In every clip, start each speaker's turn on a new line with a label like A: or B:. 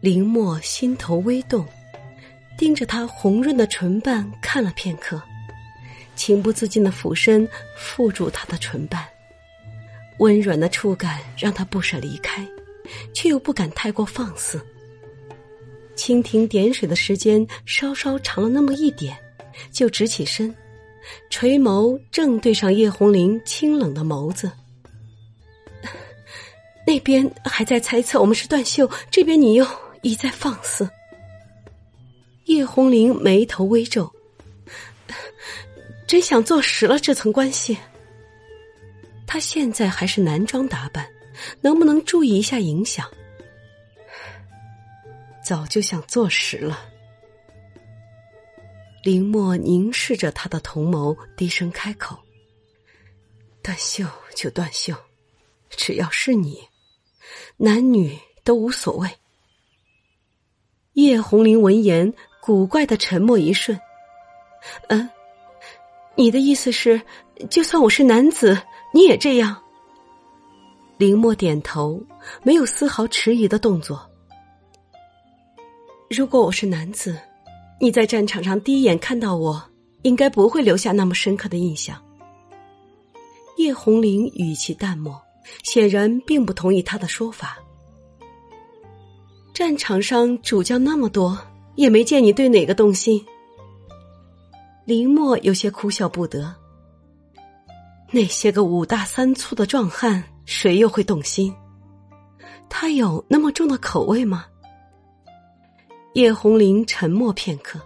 A: 林墨心头微动，盯着她红润的唇瓣看了片刻，情不自禁的俯身附住她的唇瓣，温软的触感让他不舍离开，却又不敢太过放肆。蜻蜓点水的时间稍稍长了那么一点，就直起身，垂眸正对上叶红玲清冷的眸子。那边还在猜测我们是断袖，这边你又一再放肆。叶红玲眉头微皱，真想坐实了这层关系。他现在还是男装打扮，能不能注意一下影响？早就想坐实了。林墨凝视着他的同谋，低声开口：“断袖就断袖，只要是你，男女都无所谓。”叶红玲闻言，古怪的沉默一瞬。“嗯，你的意思是，就算我是男子，你也这样？”林墨点头，没有丝毫迟疑的动作。如果我是男子，你在战场上第一眼看到我，应该不会留下那么深刻的印象。叶红玲语气淡漠，显然并不同意他的说法。战场上主将那么多，也没见你对哪个动心。林墨有些哭笑不得。那些个五大三粗的壮汉，谁又会动心？他有那么重的口味吗？叶红林沉默片刻，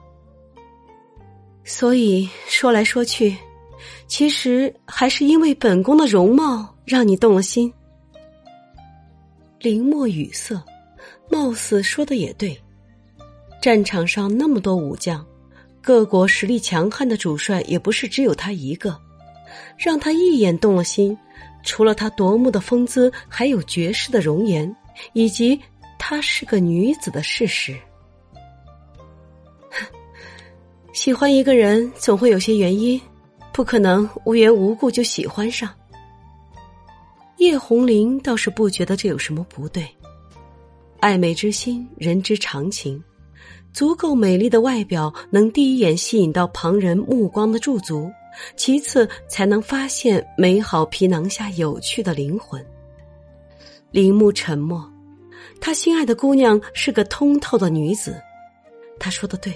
A: 所以说来说去，其实还是因为本宫的容貌让你动了心。林墨语塞，貌似说的也对。战场上那么多武将，各国实力强悍的主帅也不是只有他一个，让他一眼动了心，除了他夺目的风姿，还有绝世的容颜，以及她是个女子的事实。喜欢一个人总会有些原因，不可能无缘无故就喜欢上。叶红玲倒是不觉得这有什么不对，爱美之心，人之常情。足够美丽的外表能第一眼吸引到旁人目光的驻足，其次才能发现美好皮囊下有趣的灵魂。铃木沉默，他心爱的姑娘是个通透的女子，他说的对。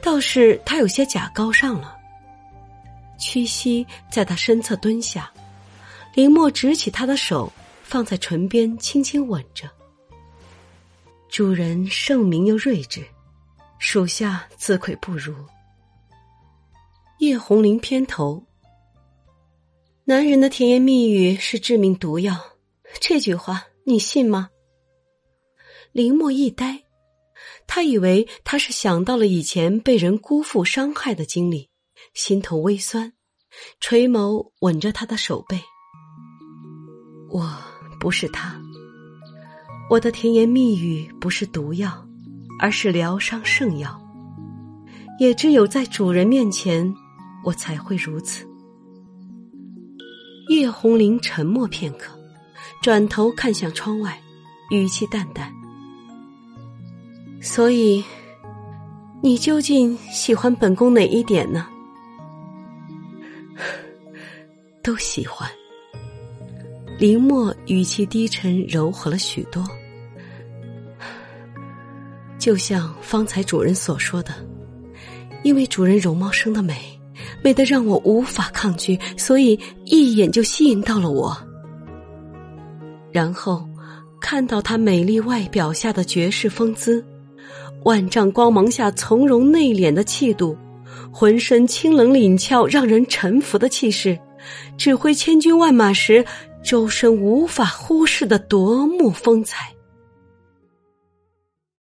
A: 倒是他有些假高尚了。屈膝在他身侧蹲下，林墨执起他的手，放在唇边轻轻吻着。主人圣明又睿智，属下自愧不如。叶红玲偏头。男人的甜言蜜语是致命毒药，这句话你信吗？林墨一呆。他以为他是想到了以前被人辜负伤害的经历，心头微酸，垂眸吻着他的手背。我不是他，我的甜言蜜语不是毒药，而是疗伤圣药。也只有在主人面前，我才会如此。叶红玲沉默片刻，转头看向窗外，语气淡淡。所以，你究竟喜欢本宫哪一点呢？都喜欢。林墨语气低沉柔和了许多，就像方才主人所说的，因为主人容貌生的美，美得让我无法抗拒，所以一眼就吸引到了我。然后看到她美丽外表下的绝世风姿。万丈光芒下从容内敛的气度，浑身清冷凛峭让人臣服的气势，指挥千军万马时周身无法忽视的夺目风采。